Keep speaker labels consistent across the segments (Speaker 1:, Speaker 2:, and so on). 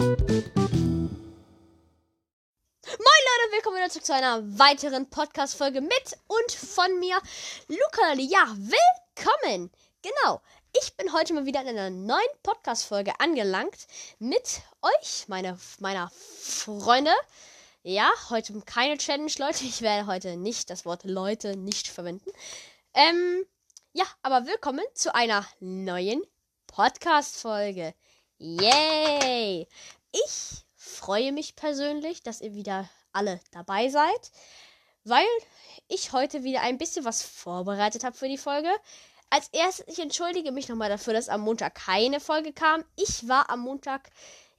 Speaker 1: Leute, willkommen wieder zurück zu einer weiteren Podcast-Folge mit und von mir, Luca. Ja, willkommen! Genau, ich bin heute mal wieder in einer neuen Podcast-Folge angelangt mit euch, meine, meiner Freunde. Ja, heute keine Challenge, Leute. Ich werde heute nicht das Wort Leute nicht verwenden. Ähm, ja, aber willkommen zu einer neuen Podcast-Folge. Yay! Ich freue mich persönlich, dass ihr wieder alle dabei seid, weil ich heute wieder ein bisschen was vorbereitet habe für die Folge. Als erstes, ich entschuldige mich nochmal dafür, dass am Montag keine Folge kam. Ich war am Montag,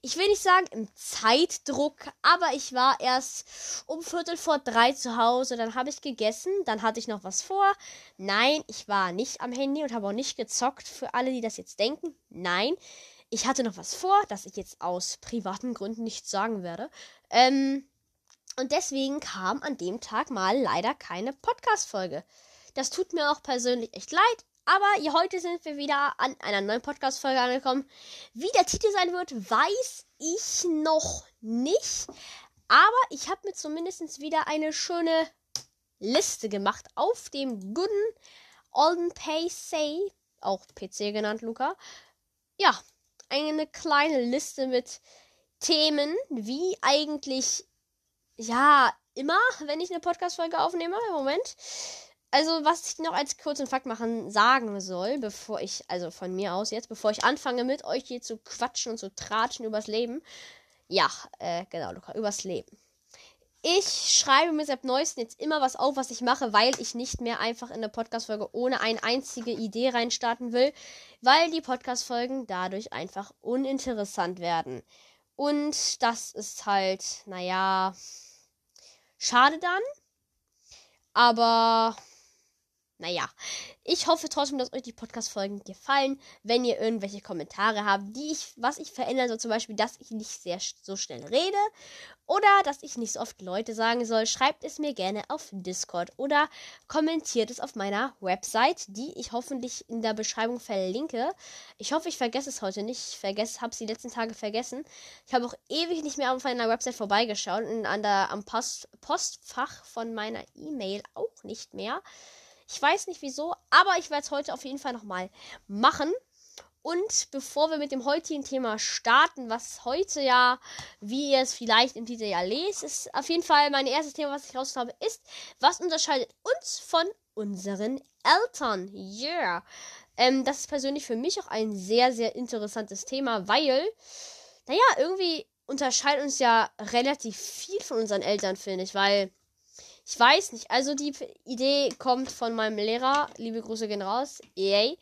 Speaker 1: ich will nicht sagen im Zeitdruck, aber ich war erst um Viertel vor drei zu Hause. Dann habe ich gegessen, dann hatte ich noch was vor. Nein, ich war nicht am Handy und habe auch nicht gezockt. Für alle, die das jetzt denken, nein. Ich hatte noch was vor, das ich jetzt aus privaten Gründen nicht sagen werde. Ähm, und deswegen kam an dem Tag mal leider keine Podcast-Folge. Das tut mir auch persönlich echt leid. Aber heute sind wir wieder an einer neuen Podcast-Folge angekommen. Wie der Titel sein wird, weiß ich noch nicht. Aber ich habe mir zumindest wieder eine schöne Liste gemacht auf dem guten Olden PC, auch PC genannt, Luca. Ja, eine kleine Liste mit Themen, wie eigentlich ja, immer, wenn ich eine Podcast-Folge aufnehme. Moment. Also, was ich noch als kurzen Fakt machen sagen soll, bevor ich, also von mir aus jetzt, bevor ich anfange mit euch hier zu quatschen und zu tratschen übers Leben. Ja, äh, genau, Luca, übers Leben. Ich schreibe mir seit neuestem jetzt immer was auf, was ich mache, weil ich nicht mehr einfach in eine Podcast-Folge ohne eine einzige Idee reinstarten will, weil die Podcast-Folgen dadurch einfach uninteressant werden. Und das ist halt, naja, schade dann. Aber naja, ich hoffe trotzdem, dass euch die Podcast-Folgen gefallen. Wenn ihr irgendwelche Kommentare habt, die ich, was ich verändern soll, zum Beispiel, dass ich nicht sehr so schnell rede oder dass ich nicht so oft Leute sagen soll, schreibt es mir gerne auf Discord oder kommentiert es auf meiner Website, die ich hoffentlich in der Beschreibung verlinke. Ich hoffe, ich vergesse es heute nicht. Ich vergesse, habe es die letzten Tage vergessen. Ich habe auch ewig nicht mehr auf meiner Website vorbeigeschaut und an der, am Post, Postfach von meiner E-Mail auch nicht mehr. Ich weiß nicht wieso, aber ich werde es heute auf jeden Fall nochmal machen. Und bevor wir mit dem heutigen Thema starten, was heute ja, wie ihr es vielleicht im Titel ja lest, ist auf jeden Fall mein erstes Thema, was ich raus habe, ist, was unterscheidet uns von unseren Eltern? Yeah. Ähm, das ist persönlich für mich auch ein sehr, sehr interessantes Thema, weil, naja, irgendwie unterscheidet uns ja relativ viel von unseren Eltern, finde ich, weil ich weiß nicht. Also die Idee kommt von meinem Lehrer. Liebe Grüße gehen raus. Yay.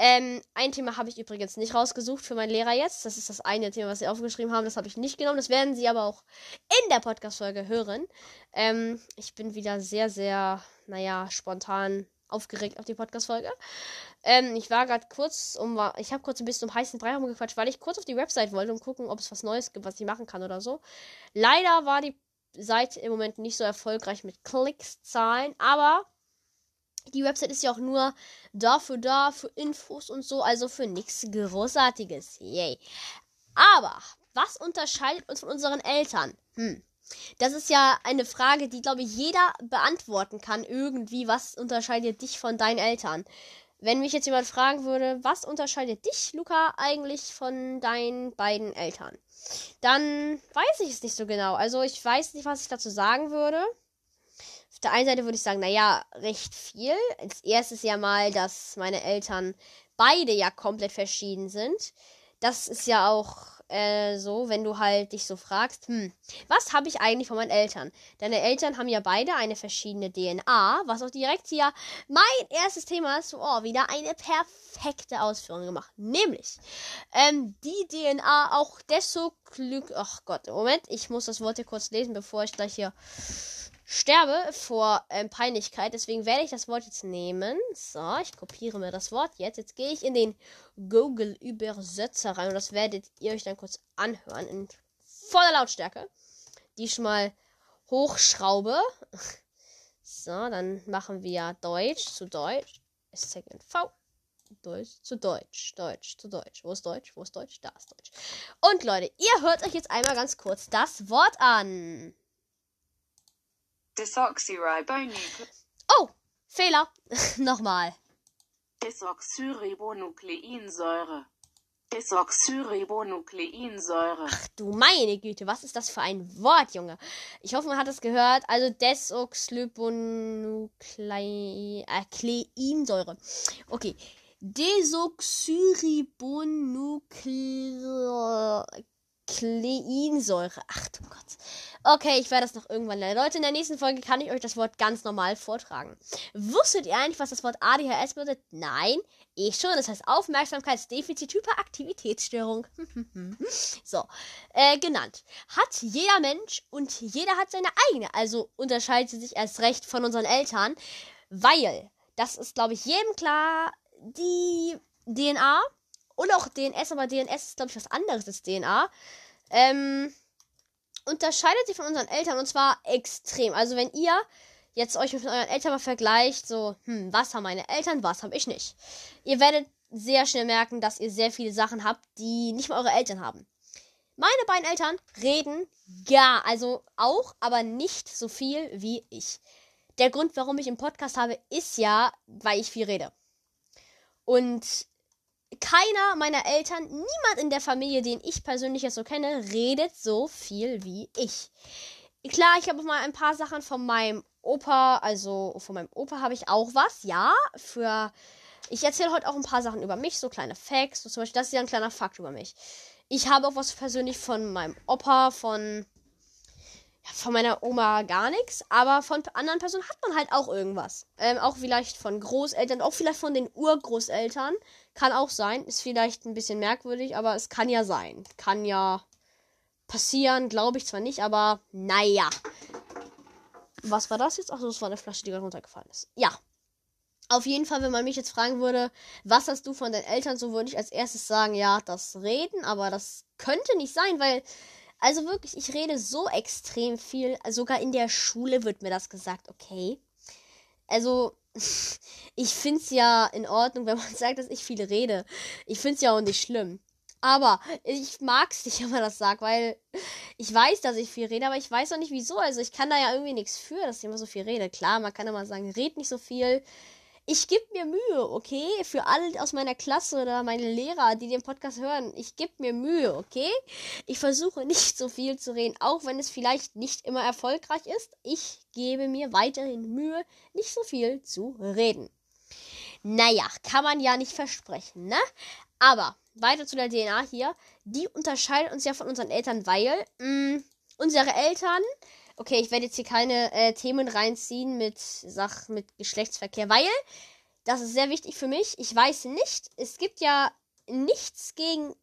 Speaker 1: Ähm, ein Thema habe ich übrigens nicht rausgesucht für meinen Lehrer jetzt. Das ist das eine Thema, was sie aufgeschrieben haben. Das habe ich nicht genommen. Das werden sie aber auch in der Podcast-Folge hören. Ähm, ich bin wieder sehr, sehr, naja, spontan aufgeregt auf die Podcast-Folge. Ähm, ich war gerade kurz um, ich habe kurz ein bisschen um heißen Brei rumgequatscht, weil ich kurz auf die Website wollte und gucken, ob es was Neues gibt, was ich machen kann oder so. Leider war die seid im Moment nicht so erfolgreich mit Klickszahlen, aber die Website ist ja auch nur dafür da, für Infos und so, also für nichts Großartiges. Yay. Aber was unterscheidet uns von unseren Eltern? Hm. Das ist ja eine Frage, die, glaube ich, jeder beantworten kann. Irgendwie, was unterscheidet dich von deinen Eltern? Wenn mich jetzt jemand fragen würde, was unterscheidet dich, Luca, eigentlich von deinen beiden Eltern? Dann weiß ich es nicht so genau. Also ich weiß nicht, was ich dazu sagen würde. Auf der einen Seite würde ich sagen, naja, recht viel. Als erstes ja mal, dass meine Eltern beide ja komplett verschieden sind. Das ist ja auch äh, so, wenn du halt dich so fragst, hm, was habe ich eigentlich von meinen Eltern? Deine Eltern haben ja beide eine verschiedene DNA, was auch direkt hier mein erstes Thema ist. Oh, wieder eine perfekte Ausführung gemacht. Nämlich, ähm, die DNA auch desto klug. Ach Gott, Moment, ich muss das Wort hier kurz lesen, bevor ich gleich hier sterbe vor ähm, Peinlichkeit. Deswegen werde ich das Wort jetzt nehmen. So, ich kopiere mir das Wort jetzt. Jetzt gehe ich in den Google-Übersetzer rein und das werdet ihr euch dann kurz anhören in voller Lautstärke. Die ich mal hochschraube. So, dann machen wir Deutsch zu Deutsch. SZNV. Deutsch zu Deutsch, Deutsch zu Deutsch. Wo ist Deutsch? Wo ist Deutsch? Da ist Deutsch. Und Leute, ihr hört euch jetzt einmal ganz kurz das Wort an. Oh, Fehler. Nochmal.
Speaker 2: Desoxyribonukleinsäure. Desoxyribonukleinsäure.
Speaker 1: Ach du meine Güte, was ist das für ein Wort, Junge? Ich hoffe, man hat es gehört. Also Desoxyribonukleinsäure. Okay. Desoxyribonukleinsäure. Ach du Gott. Okay, ich werde das noch irgendwann lernen. Leute, in der nächsten Folge kann ich euch das Wort ganz normal vortragen. Wusstet ihr eigentlich, was das Wort ADHS bedeutet? Nein, ich schon. Das heißt Aufmerksamkeitsdefizit Hyperaktivitätsstörung. so, äh, genannt. Hat jeder Mensch und jeder hat seine eigene. Also unterscheidet sie sich erst recht von unseren Eltern, weil, das ist, glaube ich, jedem klar, die DNA und auch DNS, aber DNS ist, glaube ich, was anderes als DNA. Ähm, unterscheidet sich von unseren Eltern und zwar extrem. Also wenn ihr jetzt euch mit euren Eltern mal vergleicht, so, hm, was haben meine Eltern, was habe ich nicht. Ihr werdet sehr schnell merken, dass ihr sehr viele Sachen habt, die nicht mal eure Eltern haben. Meine beiden Eltern reden gar, also auch, aber nicht so viel wie ich. Der Grund, warum ich einen Podcast habe, ist ja, weil ich viel rede. Und keiner meiner Eltern, niemand in der Familie, den ich persönlich jetzt so kenne, redet so viel wie ich. Klar, ich habe mal ein paar Sachen von meinem Opa, also von meinem Opa habe ich auch was, ja, für. Ich erzähle heute auch ein paar Sachen über mich, so kleine Facts, so zum Beispiel, das ist ja ein kleiner Fakt über mich. Ich habe auch was persönlich von meinem Opa, von von meiner Oma gar nichts, aber von anderen Personen hat man halt auch irgendwas. Ähm, auch vielleicht von Großeltern, auch vielleicht von den Urgroßeltern. Kann auch sein. Ist vielleicht ein bisschen merkwürdig, aber es kann ja sein. Kann ja passieren, glaube ich zwar nicht, aber naja. Was war das jetzt? Achso, das war eine Flasche, die gerade runtergefallen ist. Ja. Auf jeden Fall, wenn man mich jetzt fragen würde, was hast du von deinen Eltern, so würde ich als erstes sagen, ja, das Reden, aber das könnte nicht sein, weil also wirklich, ich rede so extrem viel. Sogar in der Schule wird mir das gesagt, okay. Also, ich finde es ja in Ordnung, wenn man sagt, dass ich viel rede. Ich finde es ja auch nicht schlimm. Aber ich mag es nicht, wenn man das sagt, weil ich weiß, dass ich viel rede, aber ich weiß auch nicht wieso. Also ich kann da ja irgendwie nichts für, dass ich immer so viel rede. Klar, man kann immer sagen, red nicht so viel ich gebe mir Mühe, okay? Für alle aus meiner Klasse oder meine Lehrer, die den Podcast hören, ich gebe mir Mühe, okay? Ich versuche nicht so viel zu reden, auch wenn es vielleicht nicht immer erfolgreich ist. Ich gebe mir weiterhin Mühe, nicht so viel zu reden. Naja, kann man ja nicht versprechen, ne? Aber weiter zu der DNA hier. Die unterscheidet uns ja von unseren Eltern, weil mh, mm, unsere Eltern Okay, ich werde jetzt hier keine äh, Themen reinziehen mit Sach mit Geschlechtsverkehr, weil das ist sehr wichtig für mich. Ich weiß nicht, es gibt ja nichts gegen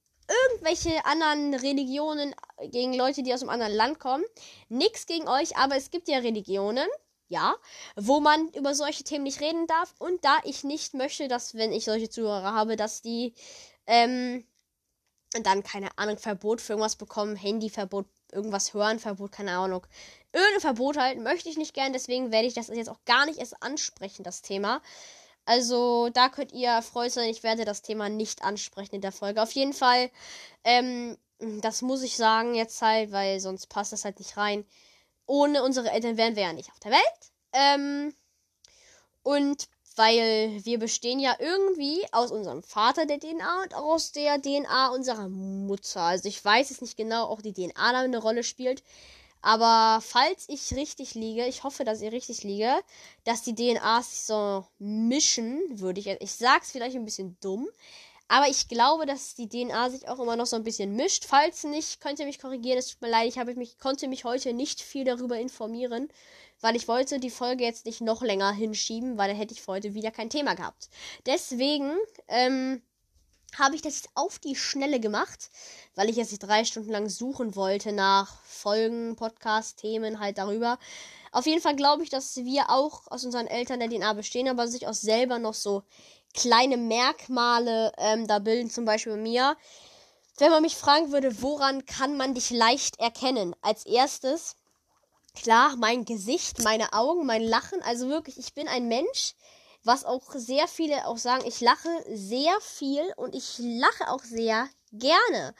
Speaker 1: irgendwelche anderen Religionen, gegen Leute, die aus einem anderen Land kommen. Nichts gegen euch, aber es gibt ja Religionen, ja, wo man über solche Themen nicht reden darf. Und da ich nicht möchte, dass, wenn ich solche Zuhörer habe, dass die ähm, dann, keine Ahnung, Verbot für irgendwas bekommen, Handyverbot, irgendwas hören, Verbot, keine Ahnung. Irgendein Verbot halten möchte ich nicht gern, deswegen werde ich das jetzt auch gar nicht erst ansprechen, das Thema. Also, da könnt ihr erfreut sein, ich werde das Thema nicht ansprechen in der Folge. Auf jeden Fall, ähm, das muss ich sagen jetzt halt, weil sonst passt das halt nicht rein. Ohne unsere Eltern wären wir ja nicht auf der Welt. Ähm, und weil wir bestehen ja irgendwie aus unserem Vater der DNA und aus der DNA unserer Mutter. Also ich weiß jetzt nicht genau, ob die DNA da eine Rolle spielt. Aber falls ich richtig liege, ich hoffe, dass ich richtig liege, dass die DNAs sich so mischen, würde ich. Ich sag's vielleicht ein bisschen dumm. Aber ich glaube, dass die DNA sich auch immer noch so ein bisschen mischt. Falls nicht, könnt ihr mich korrigieren. Es tut mir leid, ich habe mich, konnte mich heute nicht viel darüber informieren weil ich wollte die Folge jetzt nicht noch länger hinschieben, weil dann hätte ich für heute wieder kein Thema gehabt. Deswegen ähm, habe ich das auf die Schnelle gemacht, weil ich jetzt nicht drei Stunden lang suchen wollte nach Folgen, Podcast, Themen halt darüber. Auf jeden Fall glaube ich, dass wir auch aus unseren Eltern der DNA bestehen, aber sich auch selber noch so kleine Merkmale ähm, da bilden, zum Beispiel bei mir. Wenn man mich fragen würde, woran kann man dich leicht erkennen? Als erstes Klar, mein Gesicht, meine Augen, mein Lachen. Also wirklich, ich bin ein Mensch, Was auch sehr viele auch sagen, ich lache sehr viel und ich lache auch sehr gerne.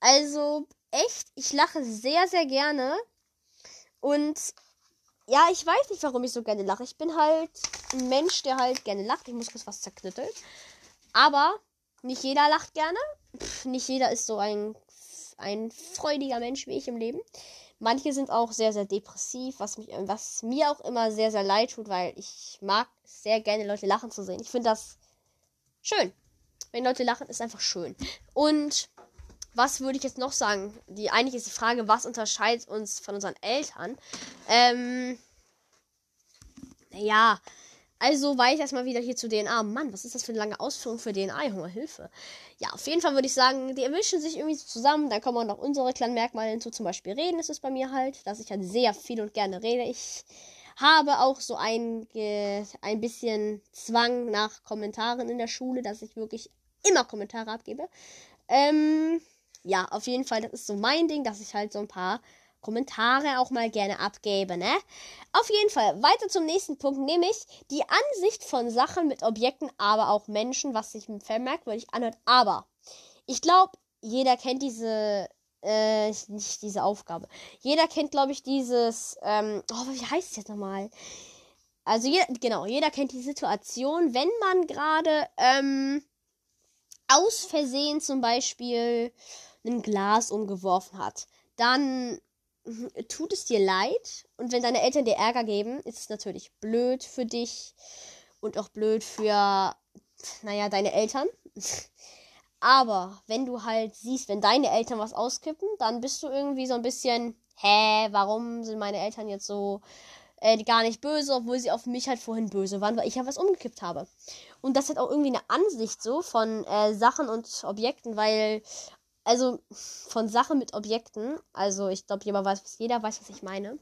Speaker 1: Also echt, ich lache sehr, sehr gerne. Und ja, ich weiß nicht, warum ich so gerne lache. Ich bin halt ein Mensch, der halt gerne lacht. Ich muss kurz was zerknütteln. Aber nicht jeder lacht gerne. Pff, nicht jeder ist so ein, ein freudiger Mensch wie ich im Leben. Manche sind auch sehr, sehr depressiv, was, mich, was mir auch immer sehr, sehr leid tut, weil ich mag sehr gerne Leute lachen zu sehen. Ich finde das schön. Wenn Leute lachen, ist einfach schön. Und was würde ich jetzt noch sagen? Die, eigentlich ist die Frage, was unterscheidet uns von unseren Eltern? Ähm, ja, also war ich erstmal wieder hier zu DNA. Mann, was ist das für eine lange Ausführung für DNA? Junge, Hilfe. Ja, auf jeden Fall würde ich sagen, die erwischen sich irgendwie so zusammen. Dann kommen auch noch unsere kleinen Merkmale hinzu. Zum Beispiel reden ist es bei mir halt, dass ich halt sehr viel und gerne rede. Ich habe auch so ein, ein bisschen Zwang nach Kommentaren in der Schule, dass ich wirklich immer Kommentare abgebe. Ähm, ja, auf jeden Fall, das ist so mein Ding, dass ich halt so ein paar Kommentare auch mal gerne abgebe, ne? Auf jeden Fall, weiter zum nächsten Punkt, nämlich die Ansicht von Sachen mit Objekten, aber auch Menschen, was sich vermerkwürdig anhört. Aber ich glaube, jeder kennt diese, äh, nicht diese Aufgabe. Jeder kennt, glaube ich, dieses, ähm, oh, wie heißt es jetzt nochmal? Also, jeder, genau, jeder kennt die Situation, wenn man gerade, ähm, aus Versehen zum Beispiel ein Glas umgeworfen hat, dann tut es dir leid. Und wenn deine Eltern dir Ärger geben, ist es natürlich blöd für dich und auch blöd für, naja, deine Eltern. Aber wenn du halt siehst, wenn deine Eltern was auskippen, dann bist du irgendwie so ein bisschen, hä, warum sind meine Eltern jetzt so äh, gar nicht böse, obwohl sie auf mich halt vorhin böse waren, weil ich ja was umgekippt habe. Und das hat auch irgendwie eine Ansicht so von äh, Sachen und Objekten, weil also von Sachen mit Objekten, also ich glaube, jeder weiß, jeder weiß, was ich meine.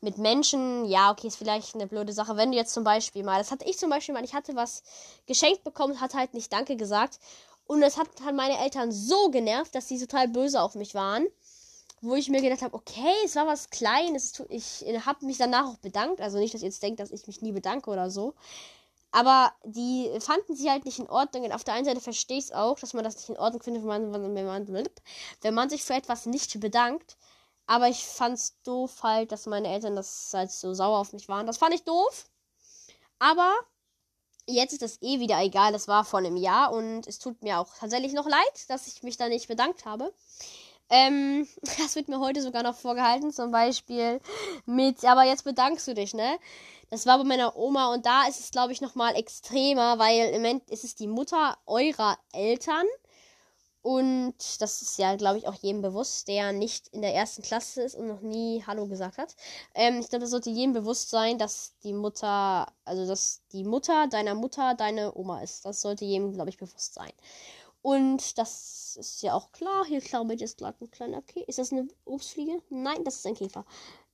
Speaker 1: Mit Menschen, ja, okay, ist vielleicht eine blöde Sache. Wenn du jetzt zum Beispiel mal, das hatte ich zum Beispiel mal, ich hatte was geschenkt bekommen, hat halt nicht Danke gesagt. Und das hat halt meine Eltern so genervt, dass sie total böse auf mich waren. Wo ich mir gedacht habe, okay, es war was Kleines. Ich habe mich danach auch bedankt. Also nicht, dass ihr jetzt denkt, dass ich mich nie bedanke oder so. Aber die fanden sie halt nicht in Ordnung. Und auf der einen Seite verstehe ich es auch, dass man das nicht in Ordnung findet, wenn man, wenn man, wenn man sich für etwas nicht bedankt. Aber ich fand es doof halt, dass meine Eltern das halt so sauer auf mich waren. Das fand ich doof. Aber jetzt ist das eh wieder egal. Das war vor einem Jahr und es tut mir auch tatsächlich noch leid, dass ich mich da nicht bedankt habe. Ähm, das wird mir heute sogar noch vorgehalten, zum Beispiel mit, aber jetzt bedankst du dich, ne? Das war bei meiner Oma und da ist es, glaube ich, nochmal extremer, weil im Moment ist es die Mutter eurer Eltern. Und das ist ja, glaube ich, auch jedem bewusst, der nicht in der ersten Klasse ist und noch nie Hallo gesagt hat. Ähm, ich glaube, das sollte jedem bewusst sein, dass die Mutter, also dass die Mutter deiner Mutter deine Oma ist. Das sollte jedem, glaube ich, bewusst sein. Und das ist ja auch klar. Hier glaube ich jetzt gerade ein kleiner Okay. Ist das eine Obstfliege? Nein, das ist ein Käfer.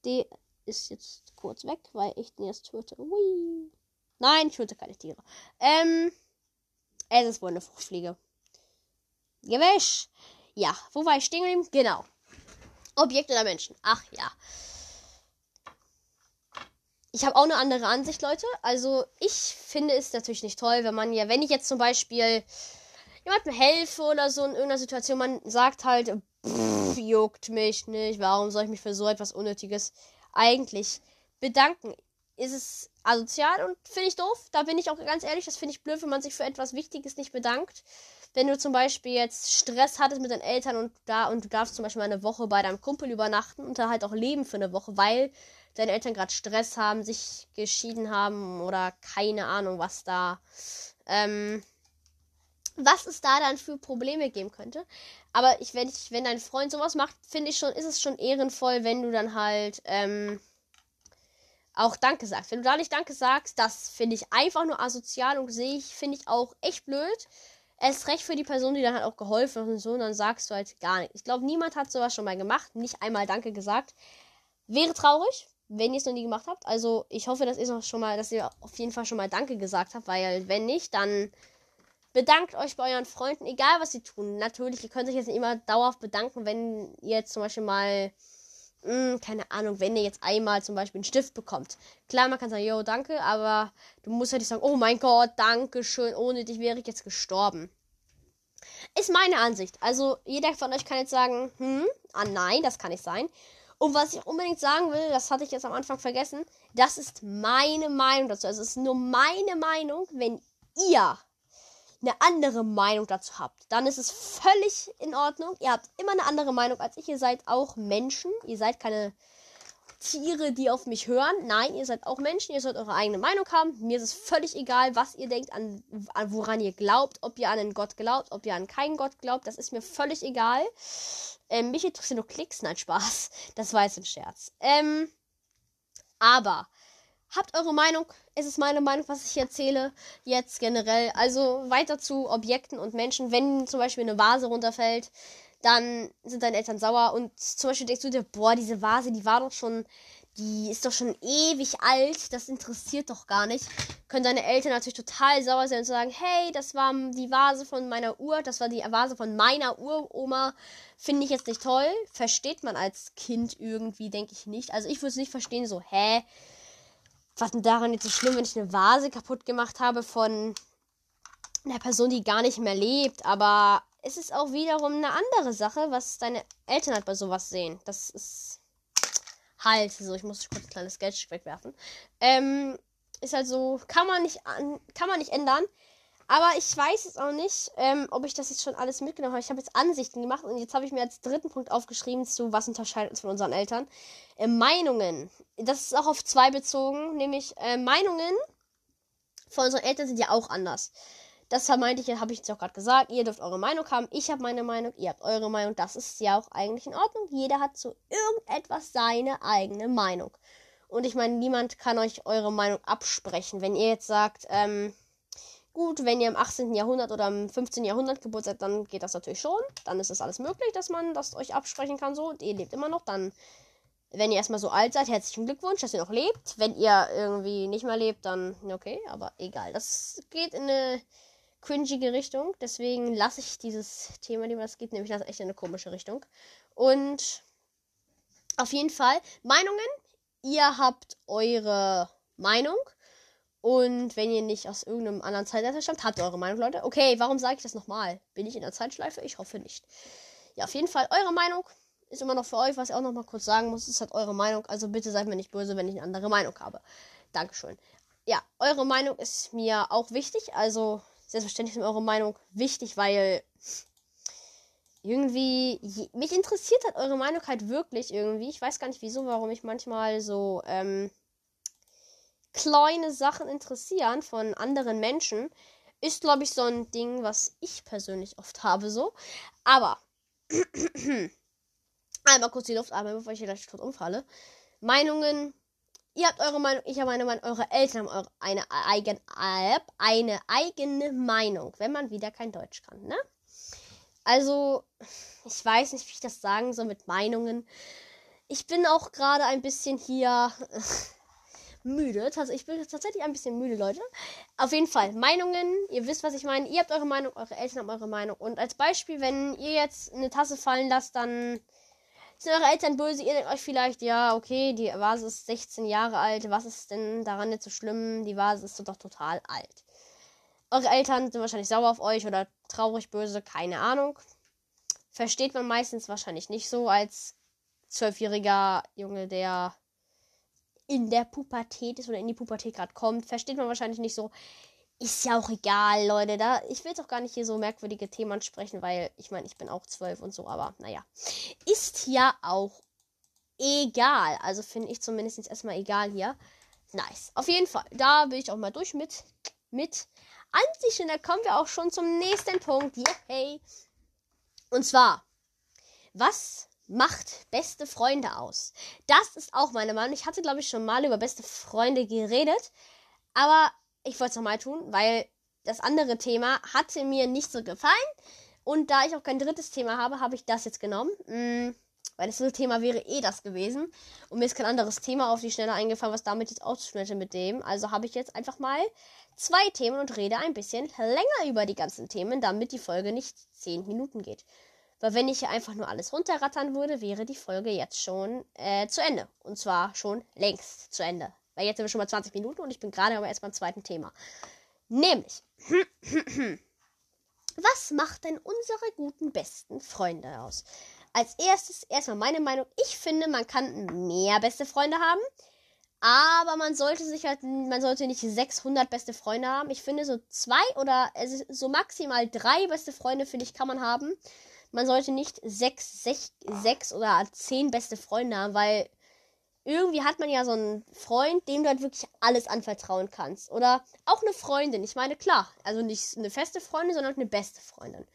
Speaker 1: Der ist jetzt kurz weg, weil ich den jetzt töte. Hui. Nein, ich töte keine Tiere. Ähm, es ist wohl eine Fruchtfliege. Gewisch. Ja, wo war ich stehen geblieben? Genau. Objekt oder Menschen? Ach ja. Ich habe auch eine andere Ansicht, Leute. Also, ich finde es natürlich nicht toll, wenn man ja, wenn ich jetzt zum Beispiel jemandem helfe oder so in irgendeiner Situation, man sagt halt, pff, juckt mich nicht, warum soll ich mich für so etwas Unnötiges eigentlich bedanken? Ist es asozial und finde ich doof. Da bin ich auch ganz ehrlich, das finde ich blöd, wenn man sich für etwas Wichtiges nicht bedankt. Wenn du zum Beispiel jetzt Stress hattest mit deinen Eltern und da und du darfst zum Beispiel mal eine Woche bei deinem Kumpel übernachten und da halt auch leben für eine Woche, weil deine Eltern gerade Stress haben, sich geschieden haben oder keine Ahnung, was da ähm, was es da dann für Probleme geben könnte. Aber ich, wenn, ich, wenn dein Freund sowas macht, finde ich schon, ist es schon ehrenvoll, wenn du dann halt ähm, auch Danke sagst. Wenn du da nicht Danke sagst, das finde ich einfach nur asozial und sehe ich, finde ich auch echt blöd. Erst recht für die Person, die dann halt auch geholfen hat und so, und dann sagst du halt gar nichts. Ich glaube, niemand hat sowas schon mal gemacht, nicht einmal Danke gesagt. Wäre traurig, wenn ihr es noch nie gemacht habt. Also ich hoffe, dass ihr noch schon mal, dass ihr auf jeden Fall schon mal Danke gesagt habt, weil wenn nicht, dann bedankt euch bei euren Freunden, egal was sie tun. Natürlich, ihr könnt euch jetzt nicht immer dauerhaft bedanken, wenn ihr jetzt zum Beispiel mal mh, keine Ahnung, wenn ihr jetzt einmal zum Beispiel einen Stift bekommt. Klar, man kann sagen, yo, danke, aber du musst halt nicht sagen, oh mein Gott, danke schön, ohne dich wäre ich jetzt gestorben. Ist meine Ansicht. Also, jeder von euch kann jetzt sagen, hm, ah nein, das kann nicht sein. Und was ich unbedingt sagen will, das hatte ich jetzt am Anfang vergessen, das ist meine Meinung dazu. Also, es ist nur meine Meinung, wenn ihr eine andere Meinung dazu habt, dann ist es völlig in Ordnung. Ihr habt immer eine andere Meinung als ich. Ihr seid auch Menschen. Ihr seid keine Tiere, die auf mich hören. Nein, ihr seid auch Menschen. Ihr sollt eure eigene Meinung haben. Mir ist es völlig egal, was ihr denkt, an, an woran ihr glaubt, ob ihr an einen Gott glaubt, ob ihr an keinen Gott glaubt. Das ist mir völlig egal. Ähm, mich interessieren nur Klicks. Nein, Spaß. Das war jetzt ein Scherz. Ähm, aber Habt eure Meinung. Es ist meine Meinung, was ich erzähle. Jetzt generell. Also weiter zu Objekten und Menschen. Wenn zum Beispiel eine Vase runterfällt, dann sind deine Eltern sauer. Und zum Beispiel denkst du dir, boah, diese Vase, die war doch schon, die ist doch schon ewig alt. Das interessiert doch gar nicht. Können deine Eltern natürlich total sauer sein und sagen, hey, das war die Vase von meiner Uhr. Das war die Vase von meiner Uroma. Finde ich jetzt nicht toll. Versteht man als Kind irgendwie, denke ich nicht. Also ich würde es nicht verstehen, so, hä? Was denn daran jetzt so schlimm, wenn ich eine Vase kaputt gemacht habe von einer Person, die gar nicht mehr lebt. Aber es ist auch wiederum eine andere Sache, was deine Eltern halt bei sowas sehen. Das ist halt so. Ich muss kurz ein kleines Geldstück wegwerfen. Ähm, ist halt so, kann man nicht, kann man nicht ändern. Aber ich weiß jetzt auch nicht, ähm, ob ich das jetzt schon alles mitgenommen habe. Ich habe jetzt Ansichten gemacht und jetzt habe ich mir als dritten Punkt aufgeschrieben zu, was unterscheidet uns von unseren Eltern. Äh, Meinungen. Das ist auch auf zwei bezogen, nämlich äh, Meinungen von unseren Eltern sind ja auch anders. Das meinte ich, habe ich jetzt auch gerade gesagt. Ihr dürft eure Meinung haben. Ich habe meine Meinung. Ihr habt eure Meinung. Das ist ja auch eigentlich in Ordnung. Jeder hat zu irgendetwas seine eigene Meinung. Und ich meine, niemand kann euch eure Meinung absprechen. Wenn ihr jetzt sagt, ähm, Gut, wenn ihr im 18. Jahrhundert oder im 15. Jahrhundert Geburt seid, dann geht das natürlich schon. Dann ist es alles möglich, dass man das euch absprechen kann so. Und ihr lebt immer noch. Dann, wenn ihr erstmal so alt seid, herzlichen Glückwunsch, dass ihr noch lebt. Wenn ihr irgendwie nicht mehr lebt, dann okay, aber egal. Das geht in eine cringige Richtung. Deswegen lasse ich dieses Thema lieber. Das geht nämlich echt in eine komische Richtung. Und auf jeden Fall Meinungen. Ihr habt eure Meinung. Und wenn ihr nicht aus irgendeinem anderen Zeitalter stammt, habt ihr eure Meinung, Leute. Okay, warum sage ich das nochmal? Bin ich in der Zeitschleife? Ich hoffe nicht. Ja, auf jeden Fall, eure Meinung ist immer noch für euch, was ich auch nochmal kurz sagen muss, ist halt eure Meinung. Also bitte seid mir nicht böse, wenn ich eine andere Meinung habe. Dankeschön. Ja, eure Meinung ist mir auch wichtig. Also selbstverständlich ist mir eure Meinung wichtig, weil irgendwie mich interessiert halt eure Meinung halt wirklich irgendwie. Ich weiß gar nicht wieso, warum ich manchmal so ähm, kleine Sachen interessieren von anderen Menschen, ist, glaube ich, so ein Ding, was ich persönlich oft habe, so. Aber, einmal kurz die Luft atmen, bevor ich hier gleich tot umfalle. Meinungen, ihr habt eure Meinung, ich habe meine Meinung, eure Eltern haben eure, eine, eigen, eine eigene Meinung, wenn man wieder kein Deutsch kann, ne? Also, ich weiß nicht, wie ich das sagen soll mit Meinungen. Ich bin auch gerade ein bisschen hier müde. Also ich bin tatsächlich ein bisschen müde, Leute. Auf jeden Fall, Meinungen. Ihr wisst, was ich meine. Ihr habt eure Meinung, eure Eltern haben eure Meinung. Und als Beispiel, wenn ihr jetzt eine Tasse fallen lasst, dann sind eure Eltern böse. Ihr denkt euch vielleicht, ja, okay, die Vase ist 16 Jahre alt. Was ist denn daran jetzt so schlimm? Die Vase ist doch total alt. Eure Eltern sind wahrscheinlich sauer auf euch oder traurig, böse, keine Ahnung. Versteht man meistens wahrscheinlich nicht so als zwölfjähriger Junge, der in der Pubertät ist oder in die Pubertät gerade kommt, versteht man wahrscheinlich nicht so. Ist ja auch egal, Leute. Da, ich will auch gar nicht hier so merkwürdige Themen ansprechen, weil ich meine, ich bin auch zwölf und so, aber naja. Ist ja auch egal. Also finde ich zumindest erstmal egal hier. Nice. Auf jeden Fall. Da bin ich auch mal durch mit. Mit Ansichten. Da kommen wir auch schon zum nächsten Punkt. Yay. Und zwar, was macht beste Freunde aus. Das ist auch meine Meinung. Ich hatte, glaube ich, schon mal über beste Freunde geredet. Aber ich wollte es nochmal tun, weil das andere Thema hatte mir nicht so gefallen. Und da ich auch kein drittes Thema habe, habe ich das jetzt genommen. Mm, weil das dritte Thema wäre eh das gewesen. Und mir ist kein anderes Thema auf die Schnelle eingefallen, was damit jetzt auszuschneiden mit dem. Also habe ich jetzt einfach mal zwei Themen und rede ein bisschen länger über die ganzen Themen, damit die Folge nicht zehn Minuten geht. Weil wenn ich hier einfach nur alles runterrattern würde, wäre die Folge jetzt schon äh, zu Ende. Und zwar schon längst zu Ende. Weil jetzt sind wir schon mal 20 Minuten und ich bin gerade aber erst beim zweiten Thema. Nämlich, was macht denn unsere guten besten Freunde aus? Als erstes erstmal meine Meinung. Ich finde, man kann mehr beste Freunde haben. Aber man sollte sich halt, man sollte nicht 600 beste Freunde haben. Ich finde so zwei oder also so maximal drei beste Freunde, finde ich, kann man haben. Man sollte nicht sechs, sech, sechs oder zehn beste Freunde haben, weil irgendwie hat man ja so einen Freund, dem du halt wirklich alles anvertrauen kannst. Oder auch eine Freundin. Ich meine, klar, also nicht eine feste Freundin, sondern eine beste Freundin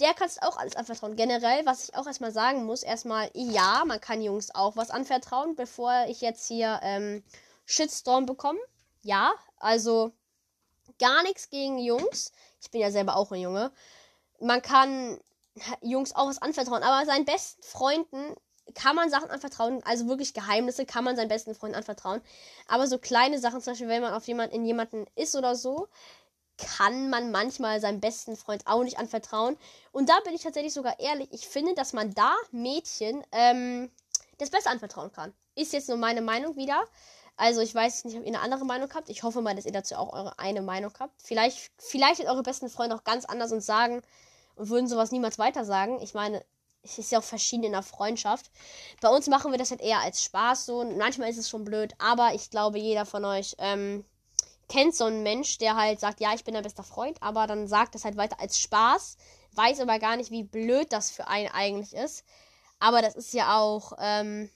Speaker 1: der kannst auch alles anvertrauen. Generell, was ich auch erstmal sagen muss, erstmal, ja, man kann Jungs auch was anvertrauen, bevor ich jetzt hier ähm, Shitstorm bekomme. Ja, also gar nichts gegen Jungs. Ich bin ja selber auch ein Junge. Man kann Jungs auch was anvertrauen, aber seinen besten Freunden kann man Sachen anvertrauen, also wirklich Geheimnisse kann man seinen besten Freunden anvertrauen. Aber so kleine Sachen, zum Beispiel, wenn man auf jemanden in jemanden ist oder so, kann man manchmal seinem besten Freund auch nicht anvertrauen. Und da bin ich tatsächlich sogar ehrlich. Ich finde, dass man da Mädchen ähm, das besser anvertrauen kann. Ist jetzt nur meine Meinung wieder. Also ich weiß nicht, ob ihr eine andere Meinung habt. Ich hoffe mal, dass ihr dazu auch eure eine Meinung habt. Vielleicht, vielleicht sind eure besten Freunde auch ganz anders und sagen und würden sowas niemals weiter sagen. Ich meine, es ist ja auch verschieden in der Freundschaft. Bei uns machen wir das halt eher als Spaß so. Manchmal ist es schon blöd, aber ich glaube, jeder von euch ähm, kennt so einen Mensch, der halt sagt, ja, ich bin dein bester Freund, aber dann sagt das halt weiter als Spaß, weiß aber gar nicht, wie blöd das für einen eigentlich ist. Aber das ist ja auch, ähm,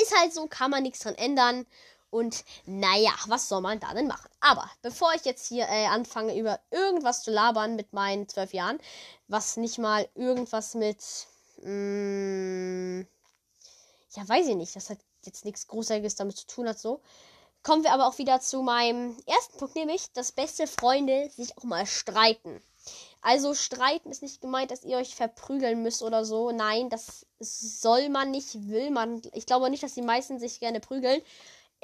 Speaker 1: ist halt so, kann man nichts dran ändern. Und naja, was soll man da denn machen? Aber bevor ich jetzt hier äh, anfange, über irgendwas zu labern mit meinen zwölf Jahren, was nicht mal irgendwas mit, mm, ja, weiß ich nicht, das hat jetzt nichts Großartiges damit zu tun hat, so, kommen wir aber auch wieder zu meinem ersten Punkt, nämlich, dass beste Freunde sich auch mal streiten. Also streiten ist nicht gemeint, dass ihr euch verprügeln müsst oder so. Nein, das soll man nicht, will man. Ich glaube nicht, dass die meisten sich gerne prügeln.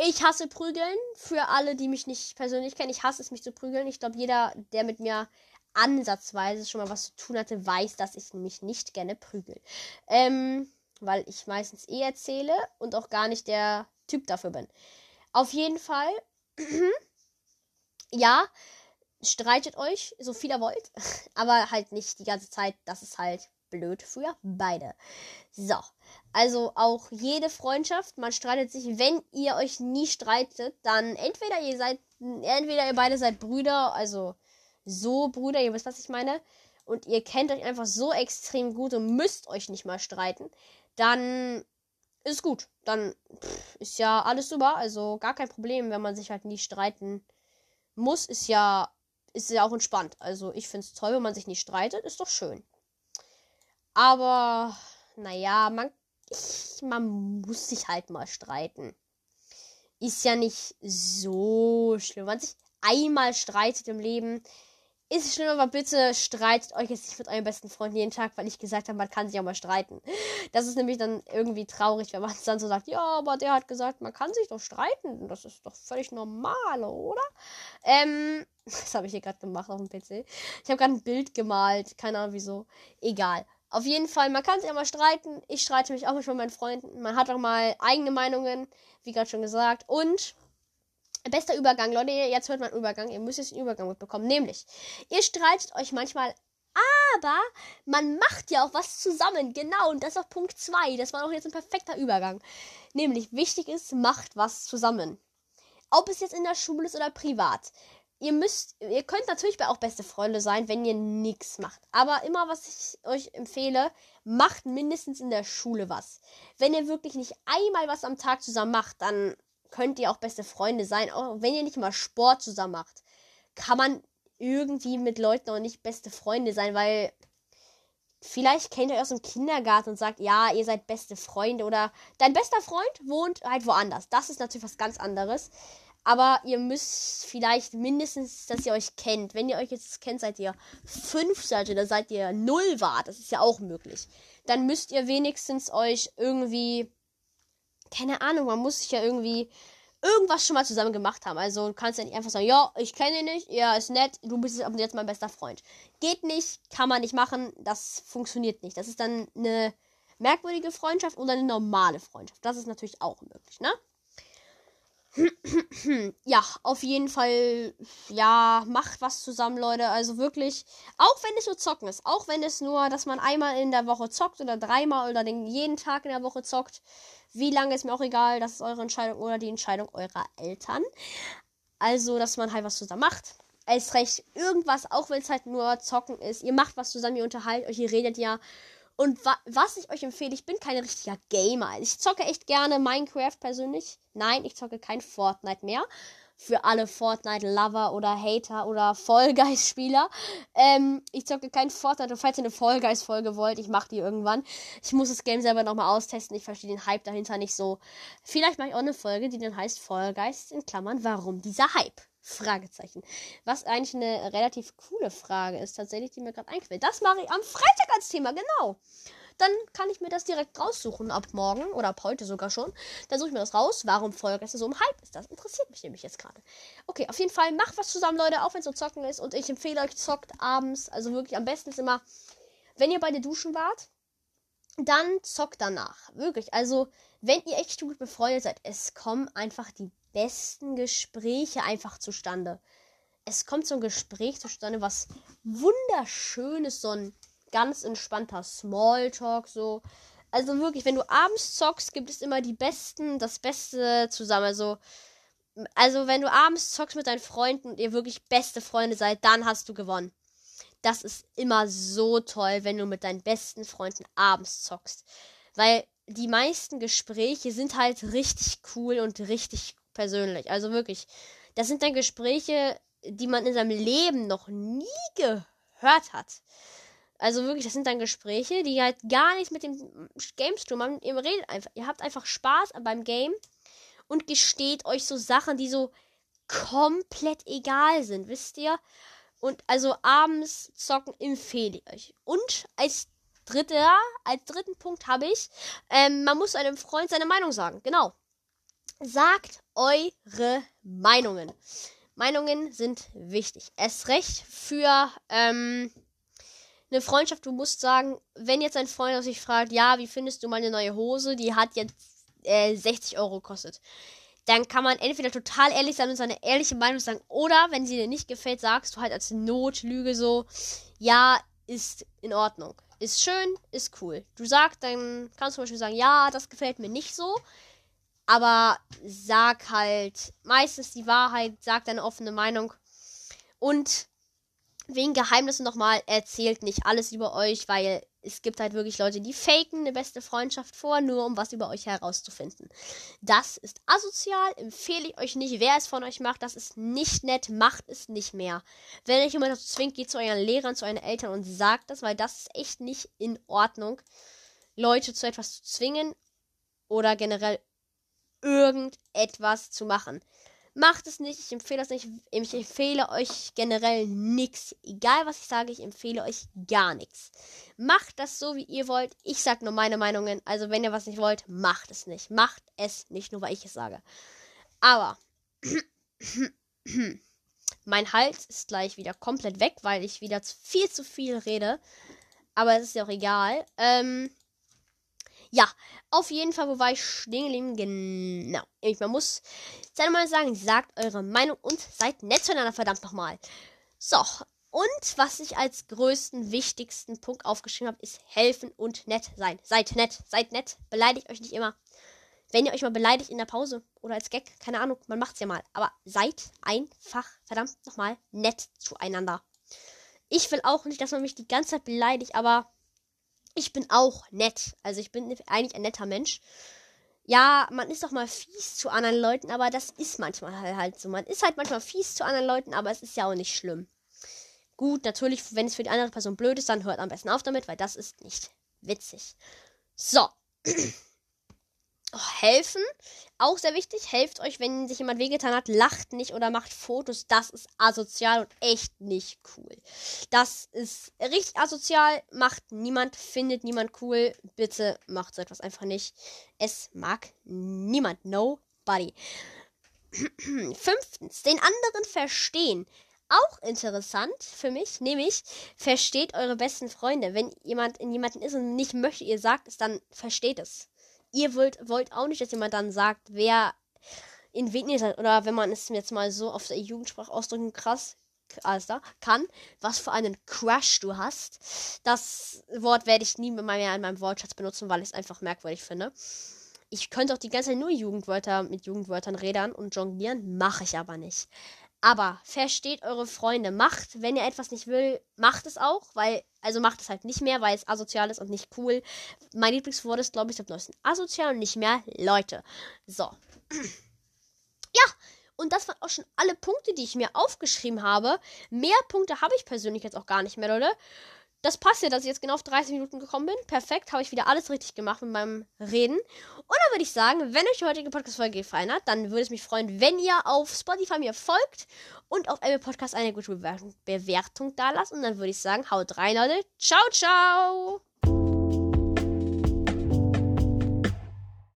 Speaker 1: Ich hasse Prügeln. Für alle, die mich nicht persönlich kennen, ich hasse es, mich zu prügeln. Ich glaube, jeder, der mit mir ansatzweise schon mal was zu tun hatte, weiß, dass ich mich nicht gerne prügel. Ähm, weil ich meistens eh erzähle und auch gar nicht der Typ dafür bin. Auf jeden Fall, ja, streitet euch, so viel ihr wollt, aber halt nicht die ganze Zeit. Das ist halt blöd für beide. So, also auch jede Freundschaft, man streitet sich, wenn ihr euch nie streitet, dann entweder ihr seid, entweder ihr beide seid Brüder, also so Brüder, ihr wisst, was ich meine, und ihr kennt euch einfach so extrem gut und müsst euch nicht mal streiten, dann ist gut. Dann pff, ist ja alles super. Also gar kein Problem, wenn man sich halt nie streiten muss. Ist ja, ist ja auch entspannt. Also ich finde es toll, wenn man sich nicht streitet. Ist doch schön. Aber, naja, man, ich, man muss sich halt mal streiten. Ist ja nicht so schlimm. Wenn man sich einmal streitet im Leben, ist es schlimm, aber bitte streitet euch jetzt nicht mit eurem besten Freund jeden Tag, weil ich gesagt habe, man kann sich auch mal streiten. Das ist nämlich dann irgendwie traurig, wenn man dann so sagt, ja, aber der hat gesagt, man kann sich doch streiten. Das ist doch völlig normal, oder? Ähm, das habe ich hier gerade gemacht auf dem PC. Ich habe gerade ein Bild gemalt, keine Ahnung wieso. Egal. Auf jeden Fall, man kann sich auch mal streiten. Ich streite mich auch mit meinen Freunden. Man hat auch mal eigene Meinungen, wie gerade schon gesagt. Und Bester Übergang, Leute, jetzt hört man Übergang. Ihr müsst jetzt einen Übergang mitbekommen. Nämlich, ihr streitet euch manchmal, aber man macht ja auch was zusammen. Genau, und das ist auch Punkt 2. Das war auch jetzt ein perfekter Übergang. Nämlich, wichtig ist, macht was zusammen. Ob es jetzt in der Schule ist oder privat. Ihr müsst, ihr könnt natürlich auch beste Freunde sein, wenn ihr nichts macht. Aber immer, was ich euch empfehle, macht mindestens in der Schule was. Wenn ihr wirklich nicht einmal was am Tag zusammen macht, dann könnt ihr auch beste Freunde sein. Auch wenn ihr nicht mal Sport zusammen macht, kann man irgendwie mit Leuten auch nicht beste Freunde sein, weil vielleicht kennt ihr euch aus dem Kindergarten und sagt, ja, ihr seid beste Freunde oder dein bester Freund wohnt halt woanders. Das ist natürlich was ganz anderes. Aber ihr müsst vielleicht mindestens, dass ihr euch kennt. Wenn ihr euch jetzt kennt, seid ihr fünf seid oder seid ihr null wart. Das ist ja auch möglich. Dann müsst ihr wenigstens euch irgendwie keine Ahnung, man muss sich ja irgendwie irgendwas schon mal zusammen gemacht haben. Also du kannst ja nicht einfach sagen, ja, ich kenne ihn nicht, ja, ist nett, du bist jetzt mein bester Freund. Geht nicht, kann man nicht machen, das funktioniert nicht. Das ist dann eine merkwürdige Freundschaft oder eine normale Freundschaft. Das ist natürlich auch möglich, ne? ja, auf jeden Fall, ja, macht was zusammen, Leute. Also wirklich, auch wenn es nur zocken ist, auch wenn es nur, dass man einmal in der Woche zockt oder dreimal oder den, jeden Tag in der Woche zockt, wie lange ist mir auch egal, das ist eure Entscheidung oder die Entscheidung eurer Eltern. Also, dass man halt was zusammen macht. Als recht irgendwas, auch wenn es halt nur zocken ist. Ihr macht was zusammen, ihr unterhaltet euch, ihr redet ja und wa was ich euch empfehle, ich bin kein richtiger Gamer. Ich zocke echt gerne Minecraft persönlich. Nein, ich zocke kein Fortnite mehr. Für alle Fortnite-Lover oder Hater oder Fall Guys-Spieler. Ähm, ich zocke kein Fortnite. Und falls ihr eine Fall Guys-Folge wollt, ich mache die irgendwann. Ich muss das Game selber nochmal austesten. Ich verstehe den Hype dahinter nicht so. Vielleicht mache ich auch eine Folge, die dann heißt Guys in Klammern. Warum dieser Hype? Fragezeichen. Was eigentlich eine relativ coole Frage ist, tatsächlich, die mir gerade einquillt. Das mache ich am Freitag als Thema, genau. Dann kann ich mir das direkt raussuchen, ab morgen oder ab heute sogar schon. Dann suche ich mir das raus. Warum Vollgäste so im Hype ist? Das interessiert mich nämlich jetzt gerade. Okay, auf jeden Fall macht was zusammen, Leute, auch wenn es so zocken ist. Und ich empfehle euch, zockt abends. Also wirklich am besten ist immer, wenn ihr beide duschen wart, dann zockt danach. Wirklich. Also, wenn ihr echt gut befreundet seid, es kommen einfach die besten Gespräche einfach zustande. Es kommt so ein Gespräch zustande, was wunderschönes, so ein ganz entspannter Smalltalk, so. Also wirklich, wenn du abends zockst, gibt es immer die besten, das Beste zusammen. Also, also wenn du abends zockst mit deinen Freunden und ihr wirklich beste Freunde seid, dann hast du gewonnen. Das ist immer so toll, wenn du mit deinen besten Freunden abends zockst. Weil die meisten Gespräche sind halt richtig cool und richtig persönlich. Also wirklich, das sind dann Gespräche, die man in seinem Leben noch nie gehört hat. Also wirklich, das sind dann Gespräche, die halt gar nichts mit dem Games tun. Man, ihr redet einfach, ihr habt einfach Spaß beim Game und gesteht euch so Sachen, die so komplett egal sind, wisst ihr? Und also abends zocken empfehle ich euch. Und als dritter, als dritten Punkt habe ich, ähm, man muss einem Freund seine Meinung sagen. Genau. Sagt eure Meinungen. Meinungen sind wichtig. Es recht für ähm, eine Freundschaft. Du musst sagen, wenn jetzt ein Freund sich fragt, ja, wie findest du meine neue Hose? Die hat jetzt äh, 60 Euro gekostet. Dann kann man entweder total ehrlich sein und seine ehrliche Meinung sagen, oder wenn sie dir nicht gefällt, sagst du halt als Notlüge so, ja, ist in Ordnung. Ist schön, ist cool. Du sagst, dann kannst du zum Beispiel sagen, ja, das gefällt mir nicht so. Aber sag halt meistens die Wahrheit, sag deine offene Meinung. Und wegen Geheimnissen nochmal, erzählt nicht alles über euch, weil es gibt halt wirklich Leute, die faken eine beste Freundschaft vor, nur um was über euch herauszufinden. Das ist asozial, empfehle ich euch nicht. Wer es von euch macht, das ist nicht nett, macht es nicht mehr. Wenn euch jemand dazu zwingt, geht zu euren Lehrern, zu euren Eltern und sagt das, weil das ist echt nicht in Ordnung, Leute zu etwas zu zwingen oder generell irgendetwas zu machen. Macht es nicht, ich empfehle das nicht. Ich empfehle euch generell nichts. Egal was ich sage, ich empfehle euch gar nichts. Macht das so, wie ihr wollt. Ich sage nur meine Meinungen. Also wenn ihr was nicht wollt, macht es nicht. Macht es nicht, nur weil ich es sage. Aber mein Hals ist gleich wieder komplett weg, weil ich wieder viel zu viel rede. Aber es ist ja auch egal. Ähm, ja, auf jeden Fall, wo war ich stehen Genau. Man muss seine Meinung sagen, sagt eure Meinung und seid nett zueinander, verdammt nochmal. So, und was ich als größten, wichtigsten Punkt aufgeschrieben habe, ist helfen und nett sein. Seid nett, seid nett, beleidigt euch nicht immer. Wenn ihr euch mal beleidigt in der Pause oder als Gag, keine Ahnung, man macht's ja mal. Aber seid einfach, verdammt nochmal, nett zueinander. Ich will auch nicht, dass man mich die ganze Zeit beleidigt, aber ich bin auch nett. Also ich bin eigentlich ein netter Mensch. Ja, man ist doch mal fies zu anderen Leuten, aber das ist manchmal halt so. Man ist halt manchmal fies zu anderen Leuten, aber es ist ja auch nicht schlimm. Gut, natürlich, wenn es für die andere Person blöd ist, dann hört am besten auf damit, weil das ist nicht witzig. So. Helfen. Auch sehr wichtig. Helft euch, wenn sich jemand wehgetan hat. Lacht nicht oder macht Fotos. Das ist asozial und echt nicht cool. Das ist richtig asozial. Macht niemand, findet niemand cool. Bitte macht so etwas einfach nicht. Es mag niemand. Nobody. Fünftens, den anderen verstehen. Auch interessant für mich, nämlich versteht eure besten Freunde. Wenn jemand in jemanden ist und nicht möchte, ihr sagt es, dann versteht es. Ihr wollt, wollt auch nicht, dass jemand dann sagt, wer in wen ihr seid. Oder wenn man es jetzt mal so auf der Jugendsprache ausdrücken, krass, alles da, kann, was für einen Crush du hast. Das Wort werde ich nie mehr in meinem Wortschatz benutzen, weil ich es einfach merkwürdig finde. Ich könnte auch die ganze Zeit nur Jugendwörter mit Jugendwörtern reden und jonglieren, mache ich aber nicht. Aber versteht eure Freunde. Macht, wenn ihr etwas nicht will, macht es auch, weil, also macht es halt nicht mehr, weil es asozial ist und nicht cool. Mein Lieblingswort ist, glaube ich, seit neuestem asozial und nicht mehr Leute. So. Ja, und das waren auch schon alle Punkte, die ich mir aufgeschrieben habe. Mehr Punkte habe ich persönlich jetzt auch gar nicht mehr, Leute. Das passt ja, dass ich jetzt genau auf 30 Minuten gekommen bin. Perfekt, habe ich wieder alles richtig gemacht mit meinem Reden. Und dann würde ich sagen, wenn euch die heutige Podcast-Folge gefallen hat, dann würde es mich freuen, wenn ihr auf Spotify mir folgt und auf Apple Podcast eine gute Bewertung, Bewertung da lasst. Und dann würde ich sagen, haut rein, Leute. Ciao, ciao.